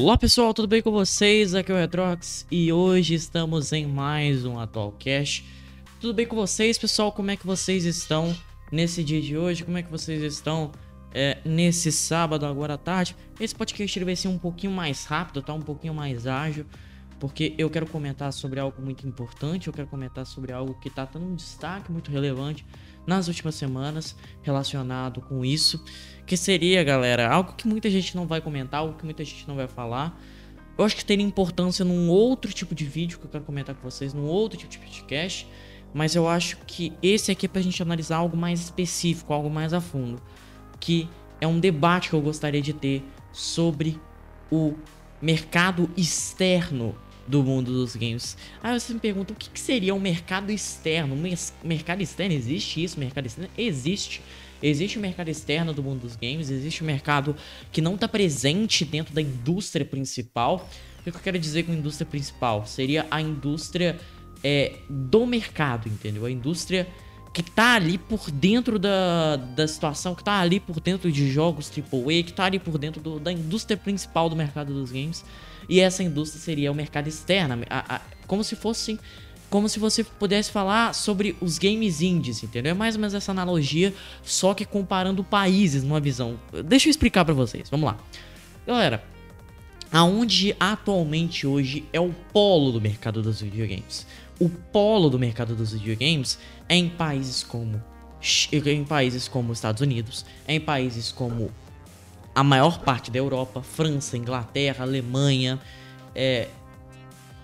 Olá pessoal, tudo bem com vocês? Aqui é o Retrox e hoje estamos em mais um Atual Cash. Tudo bem com vocês, pessoal? Como é que vocês estão nesse dia de hoje? Como é que vocês estão é, nesse sábado agora à tarde? Esse podcast vai ser um pouquinho mais rápido, tá? Um pouquinho mais ágil, porque eu quero comentar sobre algo muito importante, eu quero comentar sobre algo que tá tendo um destaque muito relevante nas últimas semanas relacionado com isso, que seria, galera, algo que muita gente não vai comentar, algo que muita gente não vai falar. Eu acho que teria importância num outro tipo de vídeo que eu quero comentar com vocês, num outro tipo de podcast, mas eu acho que esse aqui é pra gente analisar algo mais específico, algo mais a fundo, que é um debate que eu gostaria de ter sobre o mercado externo do mundo dos games. Aí você me pergunta, o que, que seria um mercado externo? Mercado externo, existe isso? Mercado externo? Existe. Existe o mercado externo do mundo dos games, existe o mercado que não está presente dentro da indústria principal. O que eu quero dizer com indústria principal? Seria a indústria é, do mercado, entendeu? A indústria que tá ali por dentro da, da situação, que tá ali por dentro de jogos AAA, que tá ali por dentro do, da indústria principal do mercado dos games. E essa indústria seria o mercado externo, a, a, como se fosse como se você pudesse falar sobre os games indies, entendeu? É mais ou menos essa analogia, só que comparando países numa visão. Deixa eu explicar para vocês. Vamos lá. Galera, aonde atualmente hoje é o polo do mercado dos videogames? O polo do mercado dos videogames é em países como em países como Estados Unidos, é em países como a maior parte da Europa, França, Inglaterra, Alemanha, é,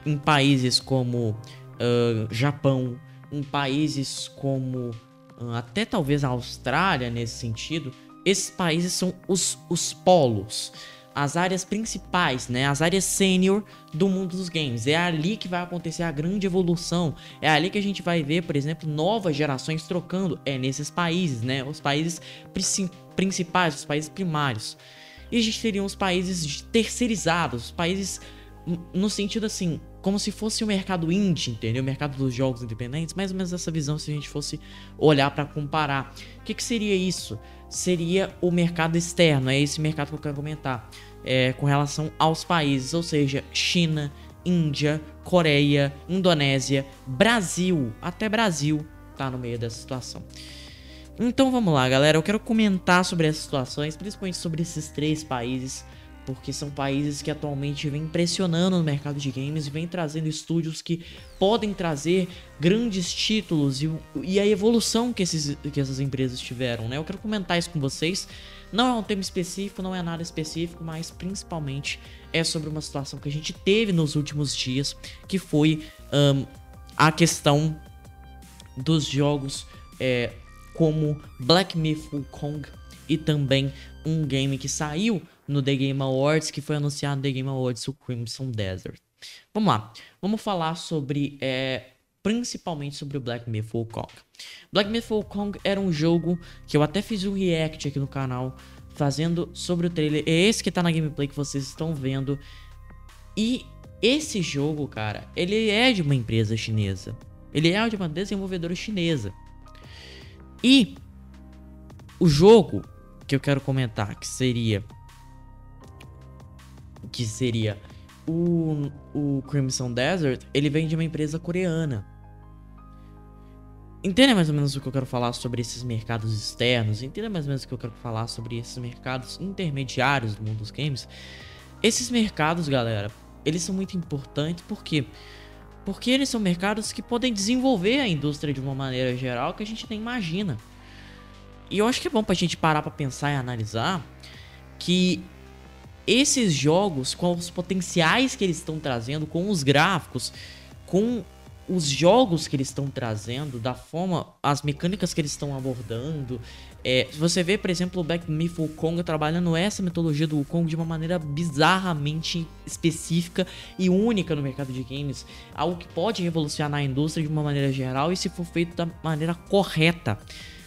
em países como uh, Japão, em países como uh, até talvez a Austrália nesse sentido, esses países são os, os polos, as áreas principais, né, as áreas sênior do mundo dos games. É ali que vai acontecer a grande evolução. É ali que a gente vai ver, por exemplo, novas gerações trocando. É nesses países, né, os países principais os países primários. E a gente teria os países terceirizados, os países no sentido assim, como se fosse o mercado indie, entendeu? O mercado dos jogos independentes, mais ou menos essa visão se a gente fosse olhar para comparar. O que, que, seria isso? Seria o mercado externo, é esse mercado que eu quero comentar, é, com relação aos países, ou seja, China, Índia, Coreia, Indonésia, Brasil, até Brasil tá no meio dessa situação. Então vamos lá, galera. Eu quero comentar sobre essas situações, principalmente sobre esses três países, porque são países que atualmente vêm pressionando no mercado de games vêm trazendo estúdios que podem trazer grandes títulos e, e a evolução que, esses, que essas empresas tiveram, né? Eu quero comentar isso com vocês. Não é um tema específico, não é nada específico, mas principalmente é sobre uma situação que a gente teve nos últimos dias, que foi um, a questão dos jogos é, como Black Myth Wukong e também um game que saiu no The Game Awards, que foi anunciado no The Game Awards, o Crimson Desert. Vamos lá, vamos falar sobre, é, principalmente sobre o Black Myth Wukong. Black Myth Wukong era um jogo que eu até fiz um react aqui no canal, fazendo sobre o trailer. É esse que tá na gameplay que vocês estão vendo. E esse jogo, cara, ele é de uma empresa chinesa. Ele é de uma desenvolvedora chinesa. E o jogo que eu quero comentar, que seria que seria o, o Crimson Desert, ele vem de uma empresa coreana. Entenda mais ou menos o que eu quero falar sobre esses mercados externos, entenda mais ou menos o que eu quero falar sobre esses mercados intermediários do mundo dos games. Esses mercados, galera, eles são muito importantes porque porque eles são mercados que podem desenvolver a indústria de uma maneira geral que a gente nem imagina. E eu acho que é bom pra gente parar pra pensar e analisar que esses jogos, com os potenciais que eles estão trazendo, com os gráficos, com os jogos que eles estão trazendo, da forma, as mecânicas que eles estão abordando. É, você vê, por exemplo, o Back Me Kong trabalhando essa metodologia do Wukong de uma maneira bizarramente específica e única no mercado de games. Algo que pode revolucionar a indústria de uma maneira geral e se for feito da maneira correta.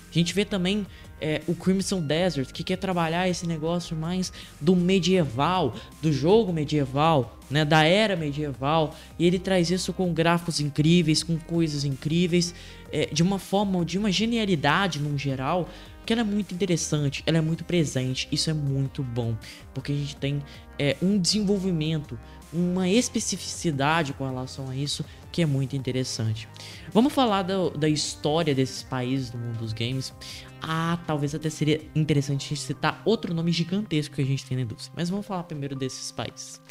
A gente vê também é, o Crimson Desert, que quer trabalhar esse negócio mais do medieval, do jogo medieval, né, da era medieval, e ele traz isso com gráficos incríveis, com coisas incríveis, é, de uma forma, de uma genialidade no geral, que ela é muito interessante, ela é muito presente, isso é muito bom, porque a gente tem é, um desenvolvimento, uma especificidade com relação a isso que é muito interessante. Vamos falar da, da história desses países do mundo dos games. Ah, talvez até seria interessante citar outro nome gigantesco que a gente tem na indústria, mas vamos falar primeiro desses países.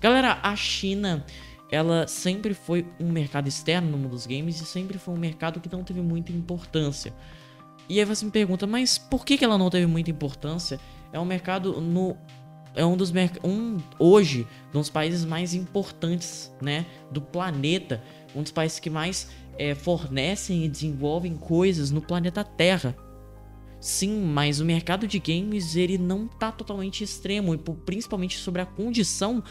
Galera, a China ela sempre foi um mercado externo no mundo dos games e sempre foi um mercado que não teve muita importância. E aí você me pergunta, mas por que, que ela não teve muita importância? É um mercado no é um dos um hoje um dos países mais importantes, né, do planeta, um dos países que mais é, fornecem e desenvolvem coisas no planeta Terra. Sim, mas o mercado de games ele não tá totalmente extremo, principalmente sobre a condição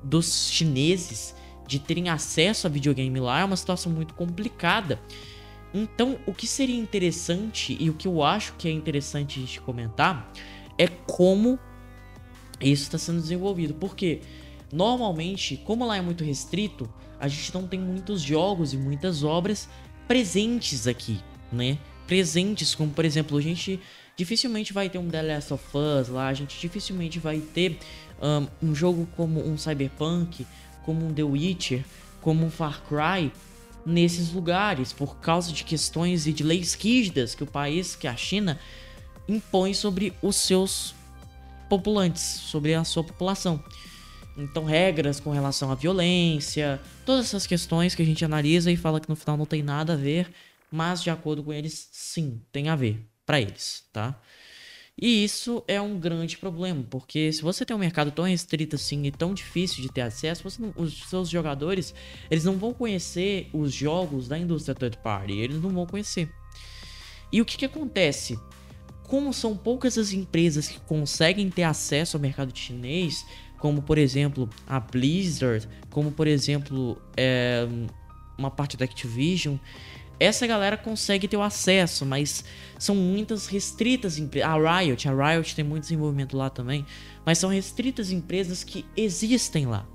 dos chineses de terem acesso a videogame lá é uma situação muito complicada. Então, o que seria interessante e o que eu acho que é interessante de comentar é como isso está sendo desenvolvido. Porque normalmente, como lá é muito restrito, a gente não tem muitos jogos e muitas obras presentes aqui, né? Presentes, como por exemplo, a gente dificilmente vai ter um The Last of Us lá, a gente dificilmente vai ter um, um jogo como um Cyberpunk, como um The Witcher, como um Far Cry nesses lugares por causa de questões e de leis rígidas que o país, que a China, impõe sobre os seus populantes, sobre a sua população. Então, regras com relação à violência, todas essas questões que a gente analisa e fala que no final não tem nada a ver, mas de acordo com eles, sim, tem a ver para eles, tá? E isso é um grande problema, porque se você tem um mercado tão restrito assim e tão difícil de ter acesso, não, os seus jogadores, eles não vão conhecer os jogos da indústria third party, eles não vão conhecer. E o que, que acontece? Como são poucas as empresas que conseguem ter acesso ao mercado chinês, como por exemplo a Blizzard, como por exemplo é, uma parte da Activision, essa galera consegue ter o acesso, mas são muitas restritas empresas. A Riot, a Riot tem muito desenvolvimento lá também, mas são restritas empresas que existem lá.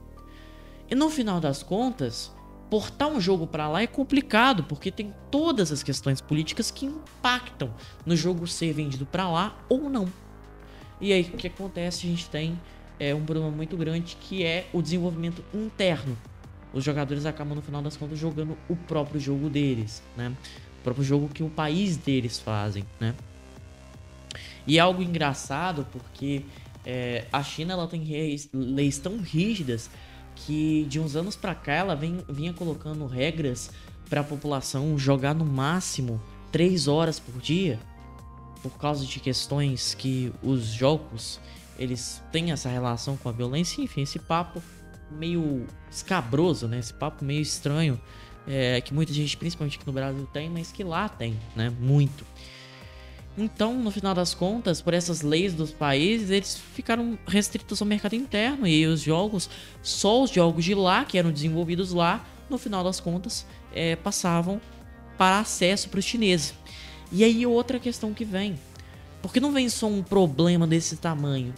E no final das contas, portar um jogo para lá é complicado, porque tem todas as questões políticas que impactam no jogo ser vendido para lá ou não. E aí o que acontece? A gente tem é, um problema muito grande que é o desenvolvimento interno os jogadores acabam no final das contas jogando o próprio jogo deles, né? O próprio jogo que o país deles fazem, né? E é algo engraçado porque é, a China ela tem leis, leis, tão rígidas que de uns anos para cá ela vem, vinha colocando regras para a população jogar no máximo 3 horas por dia por causa de questões que os jogos eles têm essa relação com a violência, enfim, esse papo meio escabroso, né? Esse papo meio estranho é, que muita gente, principalmente aqui no Brasil, tem, mas que lá tem, né? Muito. Então, no final das contas, por essas leis dos países, eles ficaram restritos ao mercado interno e os jogos, só os jogos de lá que eram desenvolvidos lá, no final das contas, é, passavam para acesso para os chineses. E aí outra questão que vem, porque não vem só um problema desse tamanho,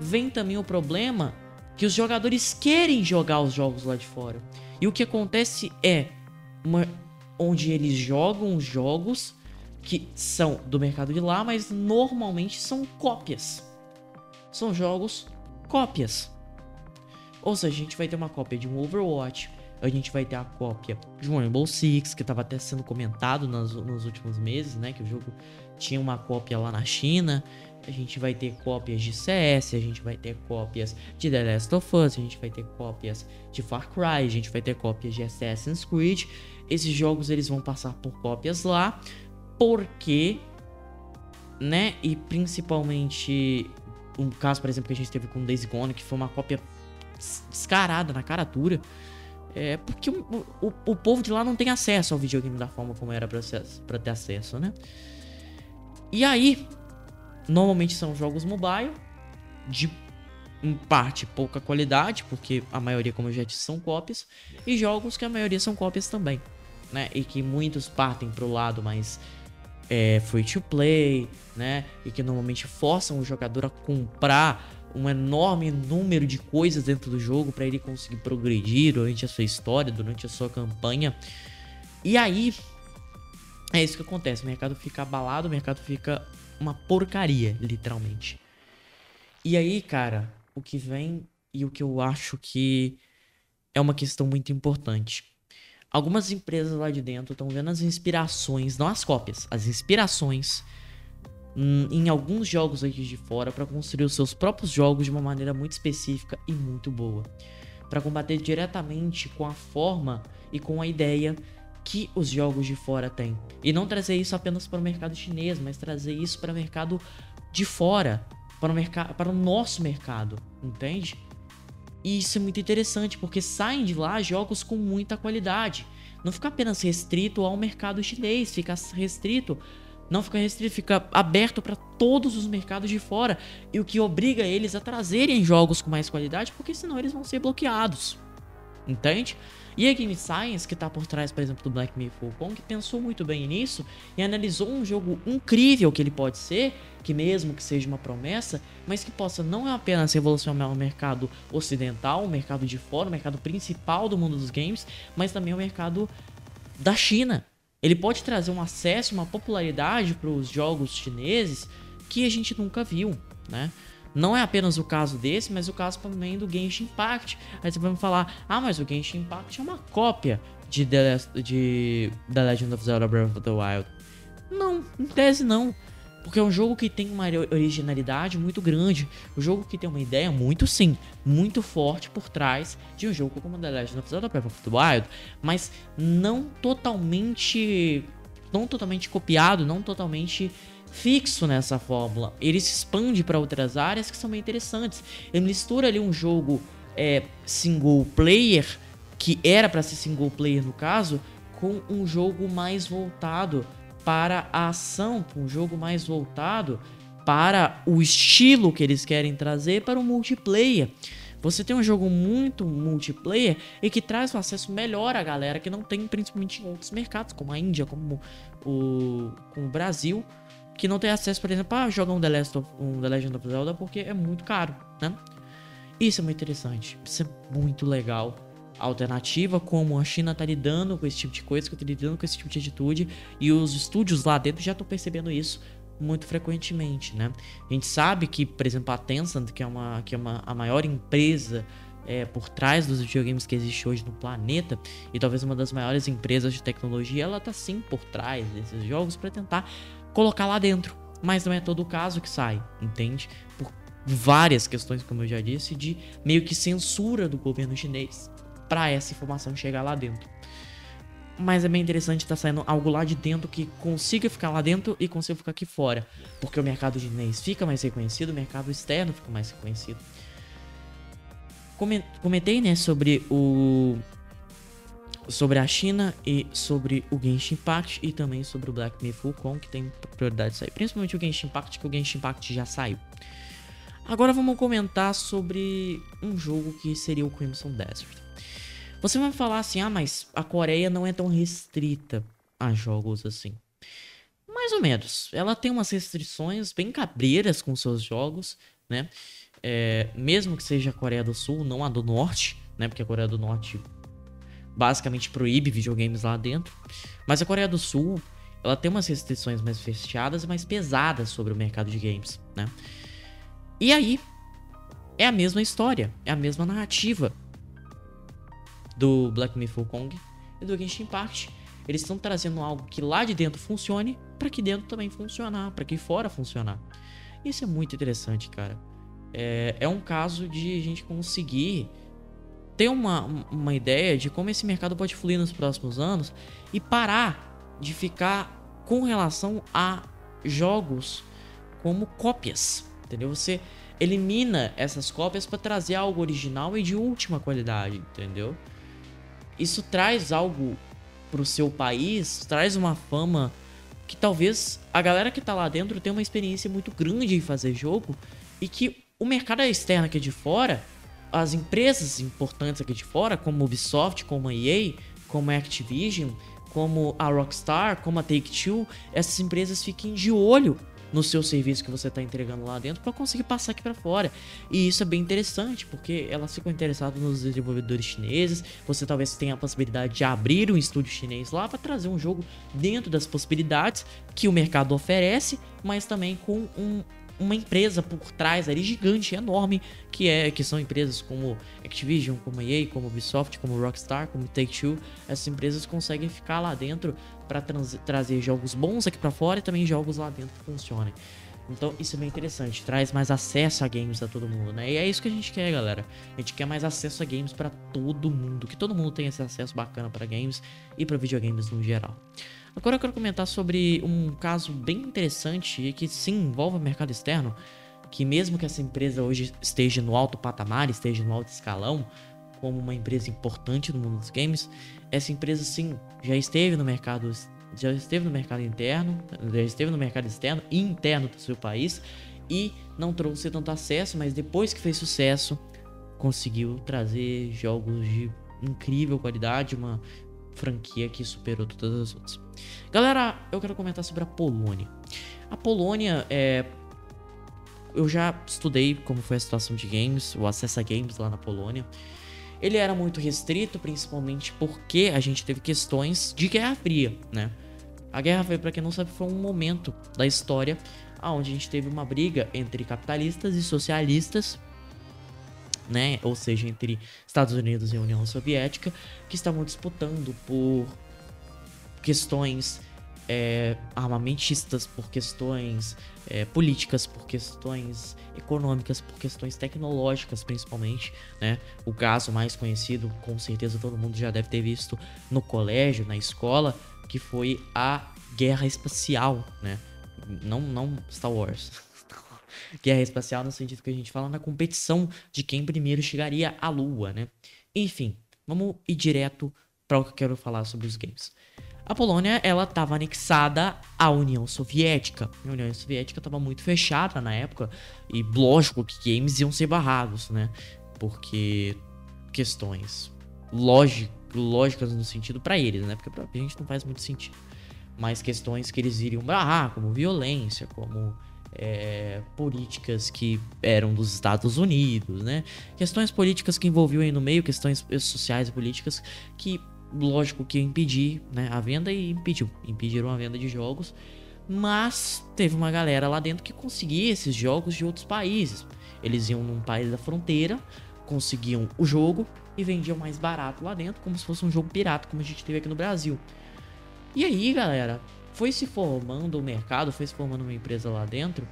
vem também o problema que os jogadores querem jogar os jogos lá de fora. E o que acontece é uma, onde eles jogam os jogos que são do mercado de lá, mas normalmente são cópias. São jogos cópias. Ou seja, a gente vai ter uma cópia de um Overwatch, a gente vai ter a cópia de um Rainbow Six, que estava até sendo comentado nos, nos últimos meses, né? Que o jogo tinha uma cópia lá na China a gente vai ter cópias de CS, a gente vai ter cópias de The Last of Us, a gente vai ter cópias de Far Cry, a gente vai ter cópias de Assassin's Creed. Esses jogos eles vão passar por cópias lá, porque, né? E principalmente um caso, por exemplo, que a gente teve com Days Gone, que foi uma cópia descarada na cara dura. É porque o, o, o povo de lá não tem acesso ao videogame da forma como era para ter acesso, né? E aí, Normalmente são jogos mobile, de em parte pouca qualidade, porque a maioria, como eu já disse, são cópias, e jogos que a maioria são cópias também, né? E que muitos partem pro lado mais é, free to play, né? E que normalmente forçam o jogador a comprar um enorme número de coisas dentro do jogo para ele conseguir progredir durante a sua história, durante a sua campanha. E aí é isso que acontece, o mercado fica abalado, o mercado fica uma porcaria, literalmente. E aí, cara, o que vem e o que eu acho que é uma questão muito importante. Algumas empresas lá de dentro estão vendo as inspirações, não as cópias, as inspirações hum, em alguns jogos aqui de fora para construir os seus próprios jogos de uma maneira muito específica e muito boa, para combater diretamente com a forma e com a ideia que os jogos de fora têm. E não trazer isso apenas para o mercado chinês, mas trazer isso para o mercado de fora, para o mercado, para o nosso mercado, entende? E isso é muito interessante, porque saem de lá jogos com muita qualidade. Não fica apenas restrito ao mercado chinês, fica restrito. Não fica restrito, fica aberto para todos os mercados de fora. E o que obriga eles a trazerem jogos com mais qualidade, porque senão eles vão ser bloqueados. Entende? E a Game Science, que está por trás, por exemplo, do Black Myth Wukong, pensou muito bem nisso e analisou um jogo incrível que ele pode ser, que mesmo que seja uma promessa, mas que possa não apenas revolucionar o mercado ocidental, o mercado de fora, o mercado principal do mundo dos games, mas também o mercado da China. Ele pode trazer um acesso, uma popularidade para os jogos chineses que a gente nunca viu, né? Não é apenas o caso desse, mas o caso também do Genshin Impact. Aí você vai me falar, ah, mas o Genshin Impact é uma cópia de The, de The Legend of Zelda Breath of the Wild. Não, em tese não. Porque é um jogo que tem uma originalidade muito grande. Um jogo que tem uma ideia muito sim, muito forte por trás de um jogo como The Legend of Zelda Breath of the Wild, mas não totalmente não totalmente copiado, não totalmente fixo nessa fórmula. Ele se expande para outras áreas que são bem interessantes. Ele mistura ali um jogo é, single player, que era para ser single player no caso, com um jogo mais voltado para a ação, um jogo mais voltado para o estilo que eles querem trazer para o multiplayer. Você tem um jogo muito multiplayer e que traz um acesso melhor à galera que não tem, principalmente em outros mercados, como a Índia, como o, como o Brasil, que não tem acesso, por exemplo, a jogar um The, Last of, um The Legend of Zelda porque é muito caro, né? Isso é muito interessante, isso é muito legal. A alternativa, como a China tá lidando com esse tipo de coisa, que tá lidando com esse tipo de atitude, e os estúdios lá dentro já estão percebendo isso muito frequentemente, né? A gente sabe que, por exemplo, a Tencent, que é uma, que é uma, a maior empresa é, por trás dos videogames que existe hoje no planeta e talvez uma das maiores empresas de tecnologia, ela tá sim por trás desses jogos para tentar colocar lá dentro. Mas não é todo o caso que sai, entende? Por várias questões, como eu já disse, de meio que censura do governo chinês para essa informação chegar lá dentro. Mas é bem interessante estar tá saindo algo lá de dentro que consiga ficar lá dentro e consiga ficar aqui fora. Porque o mercado chinês fica mais reconhecido, o mercado externo fica mais reconhecido. Comentei, né, sobre o sobre a China e sobre o Genshin Impact e também sobre o Black Myth Wukong, que tem prioridade de sair. Principalmente o Genshin Impact, que o Genshin Impact já saiu. Agora vamos comentar sobre um jogo que seria o Crimson Desert. Você vai falar assim, ah, mas a Coreia não é tão restrita a jogos assim. Mais ou menos. Ela tem umas restrições bem cabreiras com seus jogos, né? É, mesmo que seja a Coreia do Sul, não a do Norte, né? Porque a Coreia do Norte basicamente proíbe videogames lá dentro. Mas a Coreia do Sul, ela tem umas restrições mais fechadas e mais pesadas sobre o mercado de games, né? E aí, é a mesma história, é a mesma narrativa do Black Myth Wukong e do Genshin Impact. Eles estão trazendo algo que lá de dentro funcione para que dentro também funcionar, para que fora funcionar. Isso é muito interessante, cara. É, é um caso de a gente conseguir ter uma, uma ideia de como esse mercado pode fluir nos próximos anos e parar de ficar com relação a jogos como cópias, entendeu? Você elimina essas cópias para trazer algo original e de última qualidade, entendeu? Isso traz algo pro seu país, traz uma fama que talvez a galera que tá lá dentro tenha uma experiência muito grande em fazer jogo e que o mercado externo aqui de fora as empresas importantes aqui de fora, como Ubisoft, como a EA, como a Activision, como a Rockstar, como a Take-Two, essas empresas fiquem de olho no seu serviço que você está entregando lá dentro para conseguir passar aqui para fora. E isso é bem interessante, porque elas ficam interessadas nos desenvolvedores chineses. Você talvez tenha a possibilidade de abrir um estúdio chinês lá para trazer um jogo dentro das possibilidades que o mercado oferece, mas também com um, uma empresa por trás ali gigante, enorme, que é que são empresas como Activision, como EA, como Ubisoft, como Rockstar, como Take-Two. Essas empresas conseguem ficar lá dentro para trazer jogos bons aqui para fora e também jogos lá dentro que funcionem. Então isso é bem interessante, traz mais acesso a games a todo mundo, né? E é isso que a gente quer, galera. A gente quer mais acesso a games para todo mundo, que todo mundo tenha esse acesso bacana para games e para videogames no geral. Agora eu quero comentar sobre um caso bem interessante e que sim envolve o mercado externo, que mesmo que essa empresa hoje esteja no alto patamar, esteja no alto escalão, como uma empresa importante no mundo dos games, essa empresa sim já esteve no mercado já esteve no mercado interno, já esteve no mercado externo e interno do seu país e não trouxe tanto acesso, mas depois que fez sucesso, conseguiu trazer jogos de incrível qualidade, uma franquia que superou todas as outras. Galera, eu quero comentar sobre a Polônia. A Polônia é. Eu já estudei como foi a situação de games, o acesso a games lá na Polônia. Ele era muito restrito, principalmente porque a gente teve questões de Guerra Fria, né? A Guerra Fria, para quem não sabe, foi um momento da história onde a gente teve uma briga entre capitalistas e socialistas né? Ou seja, entre Estados Unidos e União Soviética, que estavam disputando por questões é, armamentistas, por questões é, políticas, por questões econômicas, por questões tecnológicas, principalmente, né? O caso mais conhecido, com certeza todo mundo já deve ter visto no colégio, na escola, que foi a Guerra Espacial, né? Não, não Star Wars. guerra espacial no sentido que a gente fala na competição de quem primeiro chegaria à Lua, né? Enfim, vamos ir direto para o que eu quero falar sobre os games. A Polônia, ela estava anexada à União Soviética. A União Soviética estava muito fechada na época e lógico que games iam ser barrados, né? Porque questões lógicas no sentido para eles, né? Porque pra gente não faz muito sentido. Mas questões que eles iriam barrar, como violência, como é, políticas que eram dos Estados Unidos, né? Questões políticas que envolviam aí no meio, questões sociais e políticas que, lógico, que impedir né, a venda e impediu, impediram a venda de jogos, mas teve uma galera lá dentro que conseguia esses jogos de outros países. Eles iam num país da fronteira, conseguiam o jogo e vendiam mais barato lá dentro, como se fosse um jogo pirata, como a gente teve aqui no Brasil. E aí, galera, foi se formando o mercado, foi se formando uma empresa lá dentro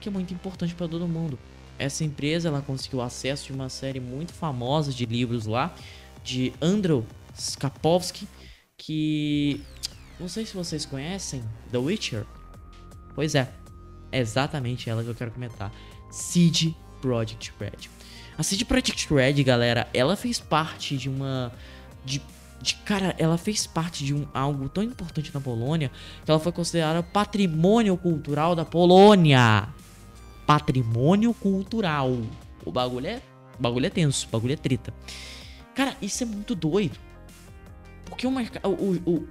que é muito importante para todo mundo. Essa empresa ela conseguiu acesso de uma série muito famosa de livros lá de Andrew Skapovsky, que não sei se vocês conhecem, The Witcher. Pois é, é exatamente ela que eu quero comentar. Seed Project Red. A Seed Project Red, galera, ela fez parte de uma de de cara, ela fez parte de um, algo tão importante na Polônia que ela foi considerada patrimônio cultural da Polônia. Patrimônio cultural. O bagulho é, o bagulho é tenso, o bagulho é treta. Cara, isso é muito doido. Porque o mercado. O,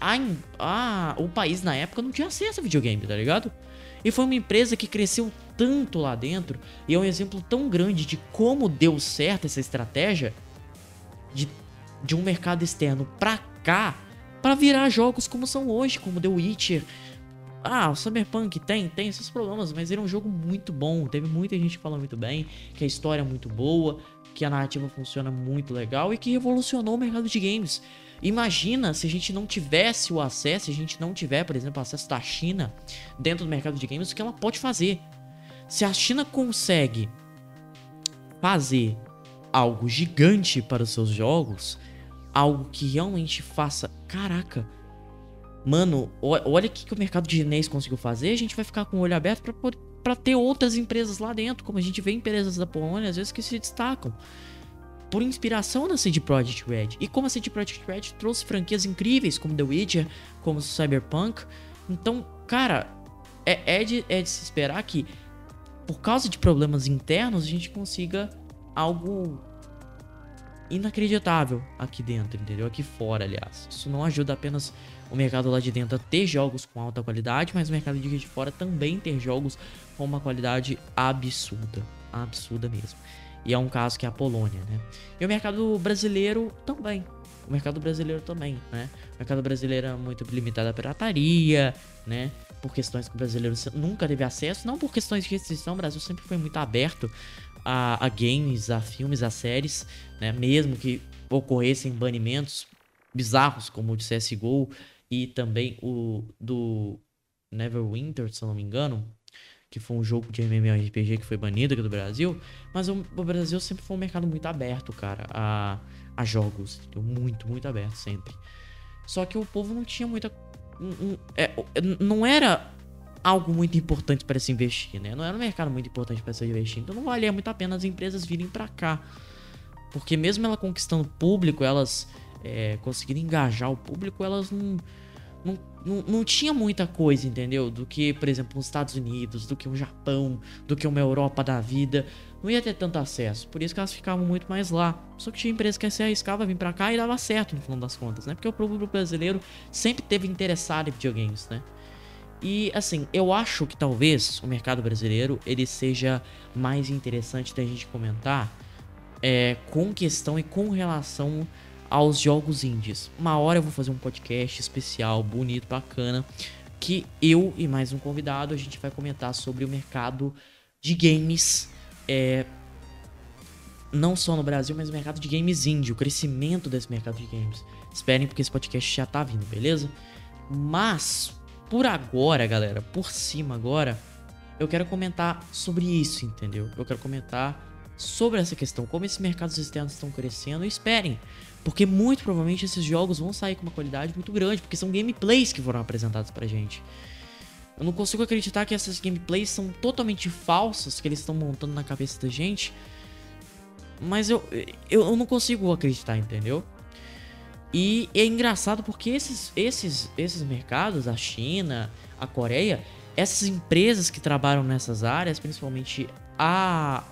a, a, o país na época não tinha acesso a videogame, tá ligado? E foi uma empresa que cresceu tanto lá dentro. E é um exemplo tão grande de como deu certo essa estratégia de de um mercado externo pra cá para virar jogos como são hoje, como The Witcher. Ah, o Cyberpunk tem, tem esses problemas, mas ele é um jogo muito bom. Teve muita gente falando muito bem, que a história é muito boa, que a narrativa funciona muito legal e que revolucionou o mercado de games. Imagina se a gente não tivesse o acesso, se a gente não tiver, por exemplo, acesso da China dentro do mercado de games, o que ela pode fazer. Se a China consegue fazer algo gigante para os seus jogos, algo que realmente faça. Caraca, mano, olha o que, que o mercado chinês conseguiu fazer. A gente vai ficar com o olho aberto para ter outras empresas lá dentro, como a gente vê empresas da Polônia às vezes que se destacam por inspiração da CD Projekt Red. E como a CD Projekt Red trouxe franquias incríveis, como The Witcher, como Cyberpunk. Então, cara, é, é, de, é de se esperar que, por causa de problemas internos, a gente consiga algo inacreditável aqui dentro, entendeu? Aqui fora, aliás. Isso não ajuda apenas o mercado lá de dentro a ter jogos com alta qualidade, mas o mercado de fora também ter jogos com uma qualidade absurda. Absurda mesmo. E é um caso que é a Polônia, né? E o mercado brasileiro também. O mercado brasileiro também, né? O mercado brasileiro é muito limitado à pirataria, né? Por questões que o brasileiro nunca teve acesso, não por questões de restrição, o Brasil sempre foi muito aberto a, a games, a filmes, a séries, né? Mesmo que ocorressem banimentos bizarros, como o de CSGO e também o do Neverwinter, se eu não me engano, que foi um jogo de MMORPG que foi banido aqui do Brasil, mas o, Brasil sempre foi um mercado muito aberto, cara, a, a jogos, muito, muito aberto sempre. Só que o povo não tinha muita, é, não era algo muito importante para se investir, né? Não era um mercado muito importante para se investir, então não valia muito a pena as empresas virem para cá, porque mesmo ela conquistando público, elas é, engajar o público, elas não não, não, não, tinha muita coisa, entendeu? Do que, por exemplo, os Estados Unidos, do que um Japão, do que uma Europa da vida. Não ia ter tanto acesso. Por isso que elas ficavam muito mais lá. Só que tinha empresa que se arriscava vir pra cá e dava certo no final das contas, né? Porque o público brasileiro sempre teve interessado em videogames, né? E assim, eu acho que talvez o mercado brasileiro ele seja mais interessante da gente comentar é, com questão e com relação aos jogos indies. Uma hora eu vou fazer um podcast especial, bonito, bacana, que eu e mais um convidado a gente vai comentar sobre o mercado de games, é, não só no Brasil, mas o mercado de games indie, o crescimento desse mercado de games. Esperem porque esse podcast já tá vindo, beleza? Mas por agora, galera, por cima agora, eu quero comentar sobre isso, entendeu? Eu quero comentar sobre essa questão, como esses mercados externos estão crescendo. E esperem, porque muito provavelmente esses jogos vão sair com uma qualidade muito grande, porque são gameplays que foram apresentados pra gente. Eu não consigo acreditar que essas gameplays são totalmente falsas, que eles estão montando na cabeça da gente. Mas eu, eu, eu não consigo acreditar, entendeu? E é engraçado porque esses, esses, esses mercados, a China, a Coreia, essas empresas que trabalham nessas áreas, principalmente a,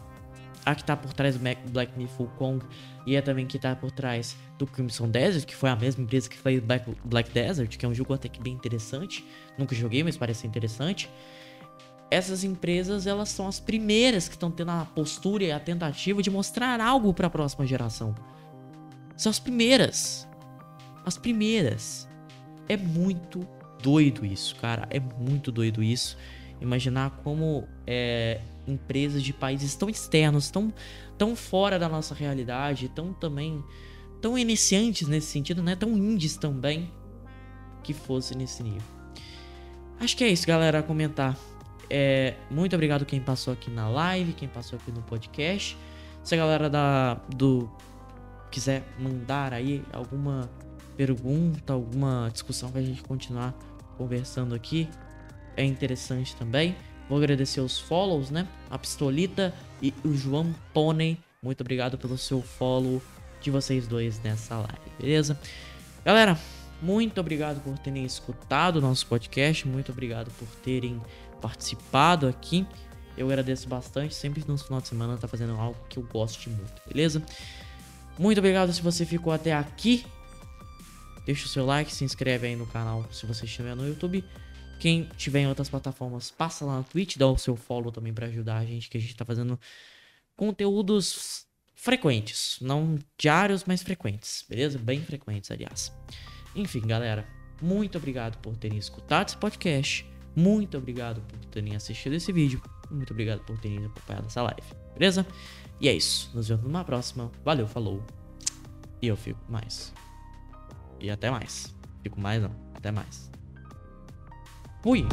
a que tá por trás do Black Myth Kong e é também que tá por trás do Crimson Desert, que foi a mesma empresa que fez Black, Black Desert, que é um jogo até que bem interessante. Nunca joguei, mas parece interessante. Essas empresas, elas são as primeiras que estão tendo a postura e a tentativa de mostrar algo para a próxima geração. São as primeiras. As primeiras. É muito doido isso, cara. É muito doido isso. Imaginar como é, empresas de países tão externos, tão, tão fora da nossa realidade, tão também tão iniciantes nesse sentido, né? Tão indies também que fosse nesse nível. Acho que é isso, galera, a comentar. É, muito obrigado quem passou aqui na live, quem passou aqui no podcast. Se a galera da, do quiser mandar aí alguma pergunta, alguma discussão pra gente continuar conversando aqui, é interessante também. Vou agradecer os follows, né? A Pistolita e o João Pônei. Muito obrigado pelo seu follow de vocês dois nessa live, beleza? Galera, muito obrigado por terem escutado o nosso podcast. Muito obrigado por terem participado aqui. Eu agradeço bastante. Sempre no final de semana tá fazendo algo que eu gosto muito, beleza? Muito obrigado se você ficou até aqui. Deixa o seu like, se inscreve aí no canal se você estiver no YouTube. Quem tiver em outras plataformas, passa lá no Twitch, dá o seu follow também para ajudar a gente, que a gente tá fazendo conteúdos frequentes, não diários, mas frequentes, beleza? Bem frequentes, aliás. Enfim, galera, muito obrigado por terem escutado esse podcast, muito obrigado por terem assistido esse vídeo, muito obrigado por terem acompanhado essa live, beleza? E é isso, nos vemos numa próxima, valeu, falou, e eu fico mais. E até mais. Fico mais não, até mais. 不赢。